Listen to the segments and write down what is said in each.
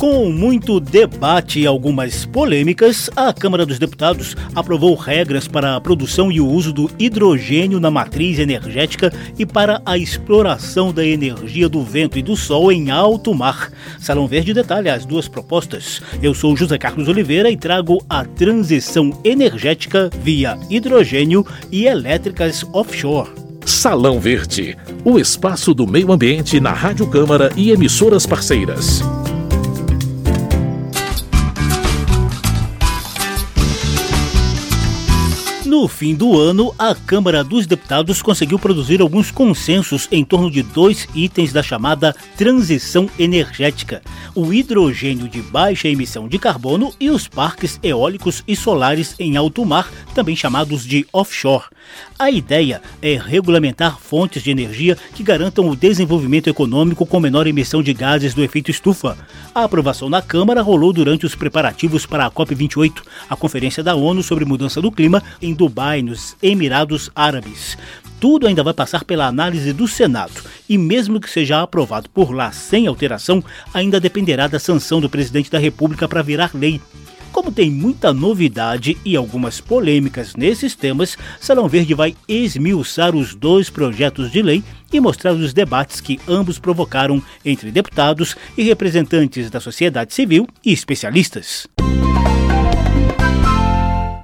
Com muito debate e algumas polêmicas, a Câmara dos Deputados aprovou regras para a produção e o uso do hidrogênio na matriz energética e para a exploração da energia do vento e do sol em alto mar. Salão Verde detalha as duas propostas. Eu sou José Carlos Oliveira e trago a transição energética via hidrogênio e elétricas offshore. Salão Verde, o espaço do meio ambiente na Rádio Câmara e emissoras parceiras. No fim do ano, a Câmara dos Deputados conseguiu produzir alguns consensos em torno de dois itens da chamada transição energética: o hidrogênio de baixa emissão de carbono e os parques eólicos e solares em alto mar, também chamados de offshore. A ideia é regulamentar fontes de energia que garantam o desenvolvimento econômico com menor emissão de gases do efeito estufa. A aprovação na Câmara rolou durante os preparativos para a COP28, a Conferência da ONU sobre Mudança do Clima, em Dubai, nos Emirados Árabes. Tudo ainda vai passar pela análise do Senado e, mesmo que seja aprovado por lá sem alteração, ainda dependerá da sanção do presidente da República para virar lei. Como tem muita novidade e algumas polêmicas nesses temas, Salão Verde vai esmiuçar os dois projetos de lei e mostrar os debates que ambos provocaram entre deputados e representantes da sociedade civil e especialistas.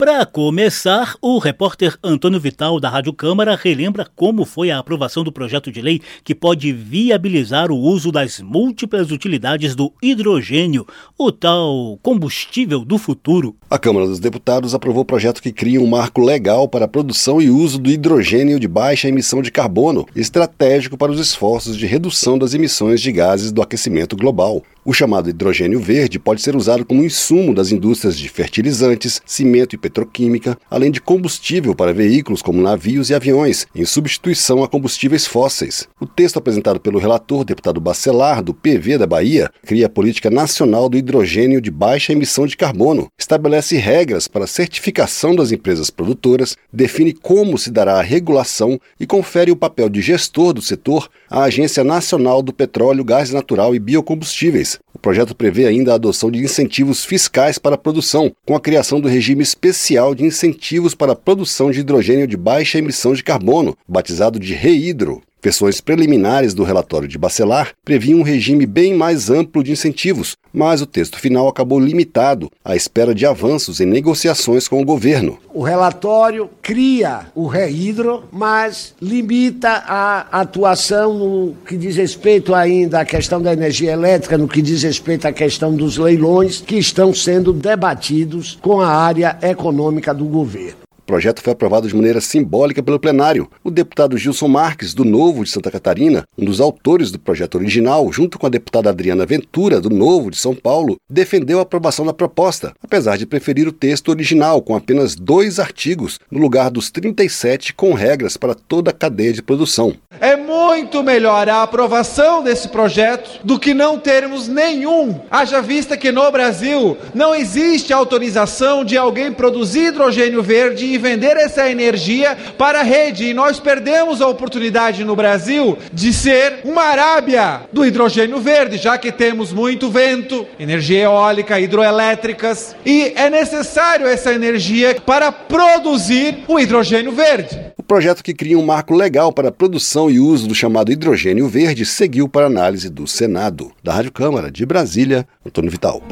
Para começar, o repórter Antônio Vital, da Rádio Câmara, relembra como foi a aprovação do projeto de lei que pode viabilizar o uso das múltiplas utilidades do hidrogênio, o tal combustível do futuro. A Câmara dos Deputados aprovou o projeto que cria um marco legal para a produção e uso do hidrogênio de baixa emissão de carbono, estratégico para os esforços de redução das emissões de gases do aquecimento global. O chamado hidrogênio verde pode ser usado como insumo das indústrias de fertilizantes, cimento e petroquímica, além de combustível para veículos como navios e aviões, em substituição a combustíveis fósseis. O texto apresentado pelo relator, deputado Bacelar, do PV da Bahia, cria a Política Nacional do Hidrogênio de Baixa Emissão de Carbono, estabelece regras para a certificação das empresas produtoras, define como se dará a regulação e confere o papel de gestor do setor à Agência Nacional do Petróleo, Gás Natural e Biocombustíveis o projeto prevê ainda a adoção de incentivos fiscais para a produção, com a criação do regime especial de incentivos para a produção de hidrogênio de baixa emissão de carbono, batizado de REHIDRO. Versões preliminares do relatório de Bacelar previam um regime bem mais amplo de incentivos, mas o texto final acabou limitado à espera de avanços em negociações com o governo. O relatório cria o reidro, mas limita a atuação no que diz respeito ainda à questão da energia elétrica, no que diz respeito à questão dos leilões que estão sendo debatidos com a área econômica do governo projeto foi aprovado de maneira simbólica pelo plenário. O deputado Gilson Marques, do Novo de Santa Catarina, um dos autores do projeto original, junto com a deputada Adriana Ventura, do Novo de São Paulo, defendeu a aprovação da proposta, apesar de preferir o texto original, com apenas dois artigos, no lugar dos 37 com regras para toda a cadeia de produção. É muito melhor a aprovação desse projeto do que não termos nenhum. Haja vista que no Brasil não existe autorização de alguém produzir hidrogênio verde e vender essa energia para a rede. E nós perdemos a oportunidade no Brasil de ser uma Arábia do hidrogênio verde, já que temos muito vento, energia eólica, hidroelétricas, e é necessário essa energia para produzir o hidrogênio verde. O projeto que cria um marco legal para a produção e uso do chamado hidrogênio verde seguiu para análise do Senado. Da Rádio Câmara de Brasília, Antônio Vital.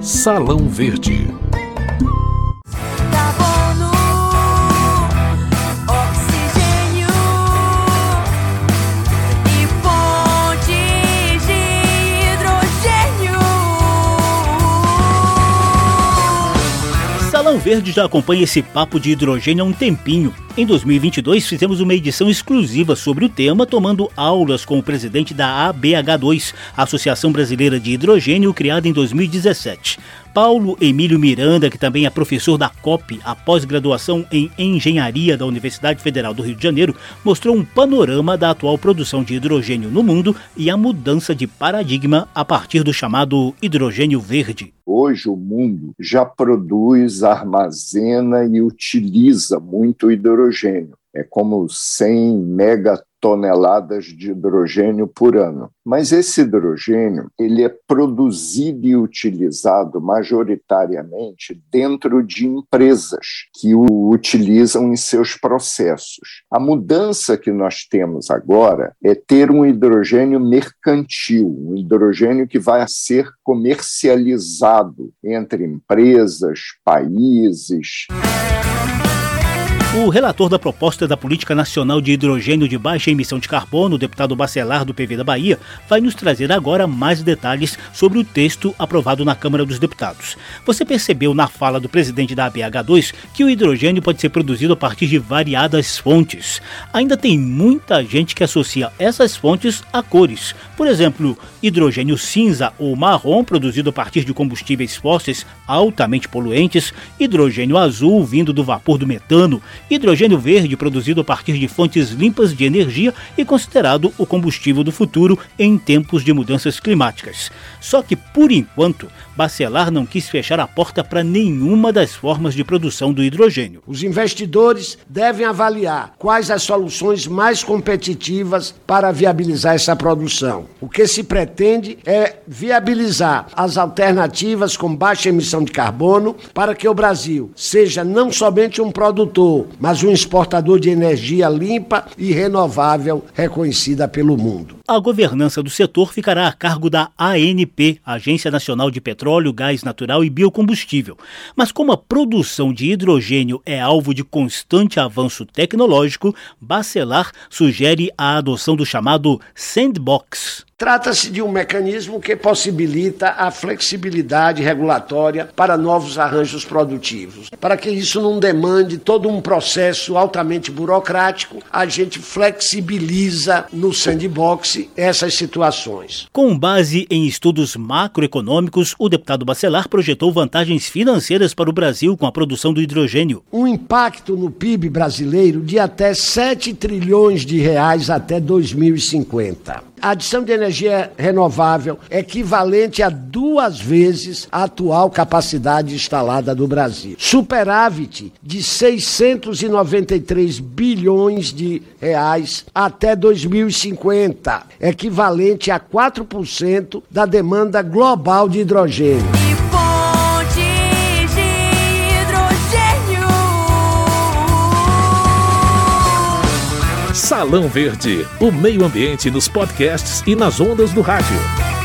Salão Verde. Verde já acompanha esse papo de hidrogênio há um tempinho. Em 2022, fizemos uma edição exclusiva sobre o tema, tomando aulas com o presidente da ABH2, Associação Brasileira de Hidrogênio, criada em 2017. Paulo Emílio Miranda, que também é professor da COP, a pós-graduação em Engenharia da Universidade Federal do Rio de Janeiro, mostrou um panorama da atual produção de hidrogênio no mundo e a mudança de paradigma a partir do chamado hidrogênio verde. Hoje o mundo já produz, armazena e utiliza muito hidrogênio. É como 100 megatons toneladas de hidrogênio por ano. Mas esse hidrogênio ele é produzido e utilizado majoritariamente dentro de empresas que o utilizam em seus processos. A mudança que nós temos agora é ter um hidrogênio mercantil, um hidrogênio que vai ser comercializado entre empresas, países. O relator da proposta da Política Nacional de Hidrogênio de Baixa Emissão de Carbono, o deputado Bacelar do PV da Bahia, vai nos trazer agora mais detalhes sobre o texto aprovado na Câmara dos Deputados. Você percebeu na fala do presidente da ABH2 que o hidrogênio pode ser produzido a partir de variadas fontes. Ainda tem muita gente que associa essas fontes a cores. Por exemplo, hidrogênio cinza ou marrom produzido a partir de combustíveis fósseis altamente poluentes, hidrogênio azul vindo do vapor do metano hidrogênio verde produzido a partir de fontes limpas de energia e considerado o combustível do futuro em tempos de mudanças climáticas. Só que, por enquanto, Bacelar não quis fechar a porta para nenhuma das formas de produção do hidrogênio. Os investidores devem avaliar quais as soluções mais competitivas para viabilizar essa produção. O que se pretende é viabilizar as alternativas com baixa emissão de carbono para que o Brasil seja não somente um produtor, mas um exportador de energia limpa e renovável reconhecida pelo mundo. A governança do setor ficará a cargo da ANP, Agência Nacional de Petróleo, Gás Natural e Biocombustível. Mas como a produção de hidrogênio é alvo de constante avanço tecnológico, Bacelar sugere a adoção do chamado Sandbox, Trata-se de um mecanismo que possibilita a flexibilidade regulatória para novos arranjos produtivos. Para que isso não demande todo um processo altamente burocrático, a gente flexibiliza no sandbox essas situações. Com base em estudos macroeconômicos, o deputado Bacelar projetou vantagens financeiras para o Brasil com a produção do hidrogênio. Um impacto no PIB brasileiro de até 7 trilhões de reais até 2050. A adição de energia renovável é equivalente a duas vezes a atual capacidade instalada do Brasil. Superávit de 693 bilhões de reais até 2050, equivalente a 4% da demanda global de hidrogênio. Salão Verde, o meio ambiente nos podcasts e nas ondas do rádio.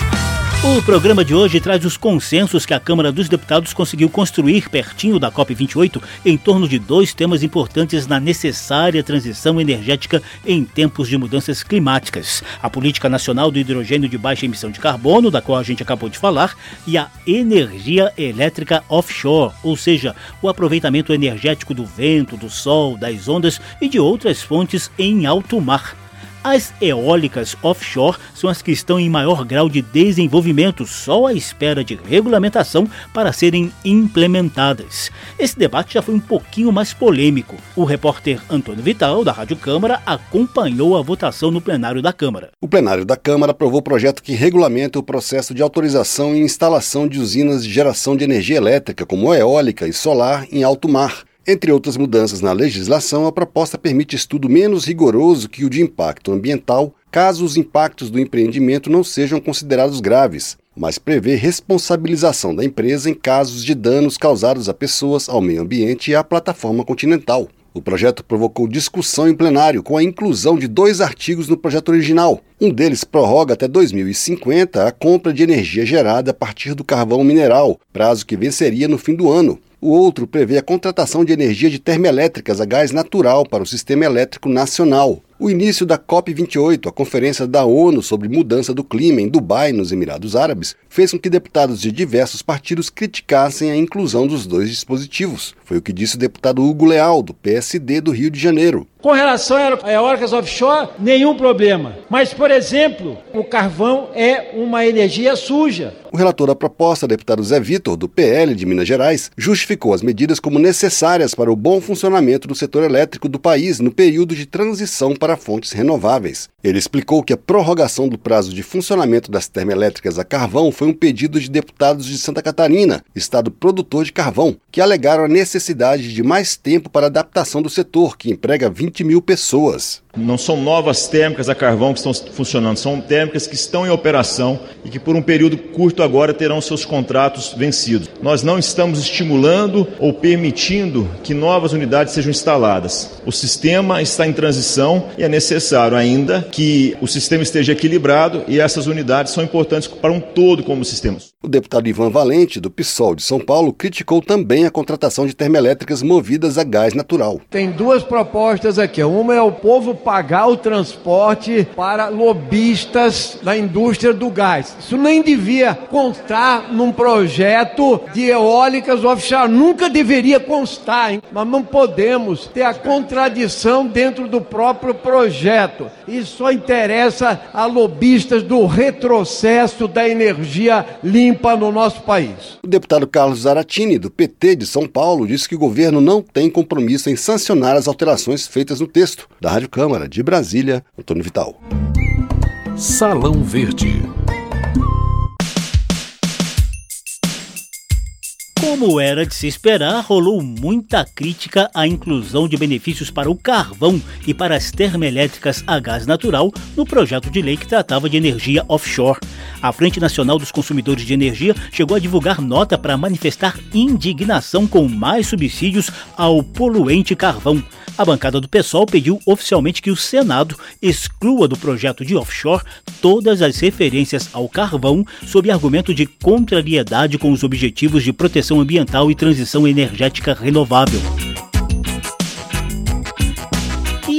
O programa de hoje traz os consensos que a Câmara dos Deputados conseguiu construir pertinho da COP28 em torno de dois temas importantes na necessária transição energética em tempos de mudanças climáticas: a Política Nacional do Hidrogênio de Baixa Emissão de Carbono, da qual a gente acabou de falar, e a energia elétrica offshore, ou seja, o aproveitamento energético do vento, do sol, das ondas e de outras fontes em alto mar. As eólicas offshore são as que estão em maior grau de desenvolvimento, só à espera de regulamentação para serem implementadas. Esse debate já foi um pouquinho mais polêmico. O repórter Antônio Vital, da Rádio Câmara, acompanhou a votação no plenário da Câmara. O plenário da Câmara aprovou o projeto que regulamenta o processo de autorização e instalação de usinas de geração de energia elétrica, como eólica e solar, em alto mar. Entre outras mudanças na legislação, a proposta permite estudo menos rigoroso que o de impacto ambiental, caso os impactos do empreendimento não sejam considerados graves, mas prevê responsabilização da empresa em casos de danos causados a pessoas, ao meio ambiente e à plataforma continental. O projeto provocou discussão em plenário com a inclusão de dois artigos no projeto original. Um deles prorroga até 2050 a compra de energia gerada a partir do carvão mineral, prazo que venceria no fim do ano. O outro prevê a contratação de energia de termoelétricas a gás natural para o sistema elétrico nacional. O início da COP28, a Conferência da ONU sobre Mudança do Clima em Dubai, nos Emirados Árabes, fez com que deputados de diversos partidos criticassem a inclusão dos dois dispositivos. Foi o que disse o deputado Hugo Leal, do PSD do Rio de Janeiro. Com relação a eólicas offshore, nenhum problema. Mas, por exemplo, o carvão é uma energia suja. O relator da proposta, deputado Zé Vitor, do PL de Minas Gerais, justificou as medidas como necessárias para o bom funcionamento do setor elétrico do país no período de transição para para fontes renováveis. Ele explicou que a prorrogação do prazo de funcionamento das termoelétricas a carvão foi um pedido de deputados de Santa Catarina, estado produtor de carvão, que alegaram a necessidade de mais tempo para adaptação do setor, que emprega 20 mil pessoas. Não são novas térmicas a carvão que estão funcionando, são térmicas que estão em operação e que por um período curto agora terão seus contratos vencidos. Nós não estamos estimulando ou permitindo que novas unidades sejam instaladas. O sistema está em transição e é necessário ainda que o sistema esteja equilibrado e essas unidades são importantes para um todo como sistema. O deputado Ivan Valente, do PSOL de São Paulo, criticou também a contratação de termoelétricas movidas a gás natural. Tem duas propostas aqui. Uma é o povo pagar o transporte para lobistas da indústria do gás. Isso nem devia constar num projeto de eólicas offshore. Nunca deveria constar, hein? mas não podemos ter a contradição dentro do próprio projeto. Isso só interessa a lobistas do retrocesso da energia limpa no nosso país. O deputado Carlos Zaratini, do PT de São Paulo, disse que o governo não tem compromisso em sancionar as alterações feitas no texto. Da Rádio Câmara Câmara de Brasília, Antônio Vital. Salão Verde. Como era de se esperar, rolou muita crítica à inclusão de benefícios para o carvão e para as termoelétricas a gás natural no projeto de lei que tratava de energia offshore. A Frente Nacional dos Consumidores de Energia chegou a divulgar nota para manifestar indignação com mais subsídios ao poluente carvão. A bancada do PSOL pediu oficialmente que o Senado exclua do projeto de offshore todas as referências ao carvão sob argumento de contrariedade com os objetivos de proteção ambiental e transição energética renovável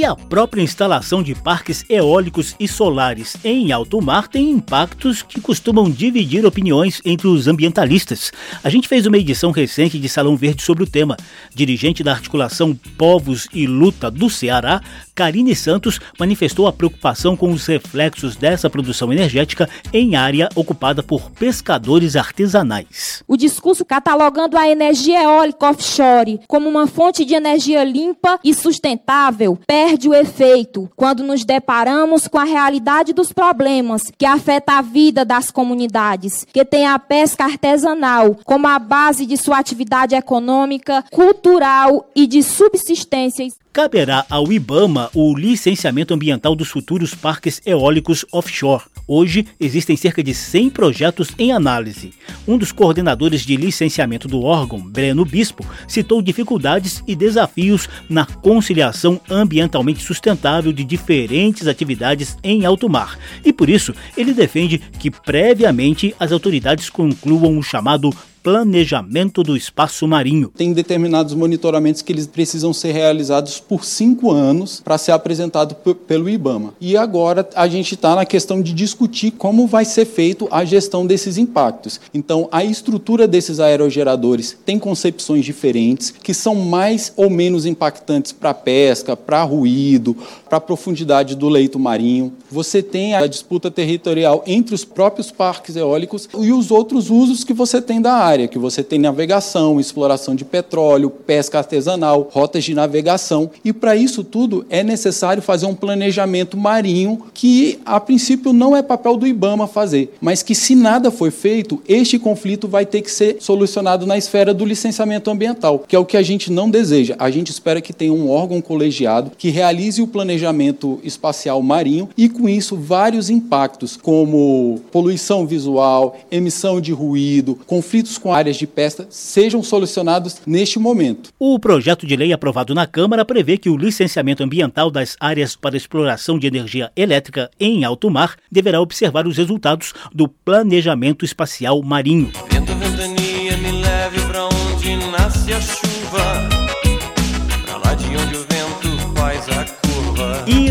a própria instalação de parques eólicos e solares em alto mar tem impactos que costumam dividir opiniões entre os ambientalistas. A gente fez uma edição recente de Salão Verde sobre o tema. Dirigente da articulação Povos e Luta do Ceará, Karine Santos manifestou a preocupação com os reflexos dessa produção energética em área ocupada por pescadores artesanais. O discurso catalogando a energia eólica offshore como uma fonte de energia limpa e sustentável perde o efeito quando nos deparamos com a realidade dos problemas que afeta a vida das comunidades, que tem a pesca artesanal como a base de sua atividade econômica, cultural e de subsistência caberá ao IBAMA o licenciamento ambiental dos futuros parques eólicos offshore. Hoje, existem cerca de 100 projetos em análise. Um dos coordenadores de licenciamento do órgão, Breno Bispo, citou dificuldades e desafios na conciliação ambientalmente sustentável de diferentes atividades em alto mar. E por isso, ele defende que previamente as autoridades concluam o chamado planejamento do espaço marinho. Tem determinados monitoramentos que eles precisam ser realizados por cinco anos para ser apresentado pelo IBAMA. E agora a gente está na questão de discutir como vai ser feito a gestão desses impactos. Então, a estrutura desses aerogeradores tem concepções diferentes que são mais ou menos impactantes para pesca, para ruído, para a profundidade do leito marinho. Você tem a disputa territorial entre os próprios parques eólicos e os outros usos que você tem da área área, que você tem navegação, exploração de petróleo, pesca artesanal, rotas de navegação. E para isso tudo é necessário fazer um planejamento marinho que, a princípio, não é papel do IBAMA fazer, mas que, se nada for feito, este conflito vai ter que ser solucionado na esfera do licenciamento ambiental, que é o que a gente não deseja. A gente espera que tenha um órgão colegiado que realize o planejamento espacial marinho e, com isso, vários impactos, como poluição visual, emissão de ruído, conflitos com áreas de pesca sejam solucionados neste momento. O projeto de lei aprovado na Câmara prevê que o licenciamento ambiental das áreas para exploração de energia elétrica em alto mar deverá observar os resultados do planejamento espacial marinho. Vento, ventania, me leve pra onde nasce a chuva,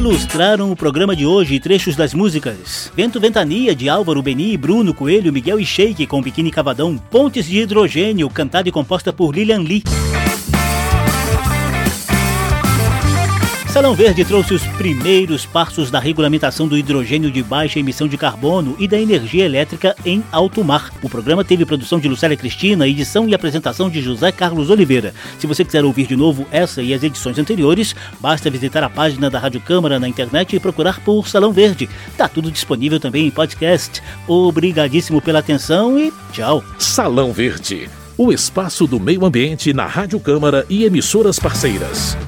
ilustraram o programa de hoje trechos das músicas Vento Ventania, de Álvaro Beni, Bruno Coelho, Miguel e Sheik, com Biquíni Cavadão, Pontes de Hidrogênio, cantada e composta por Lilian Lee. Salão Verde trouxe os primeiros passos da regulamentação do hidrogênio de baixa emissão de carbono e da energia elétrica em alto mar. O programa teve produção de Lucélia Cristina, edição e apresentação de José Carlos Oliveira. Se você quiser ouvir de novo essa e as edições anteriores, basta visitar a página da Rádio Câmara na internet e procurar por Salão Verde. Tá tudo disponível também em podcast. Obrigadíssimo pela atenção e tchau. Salão Verde, o espaço do meio ambiente na Rádio Câmara e emissoras parceiras.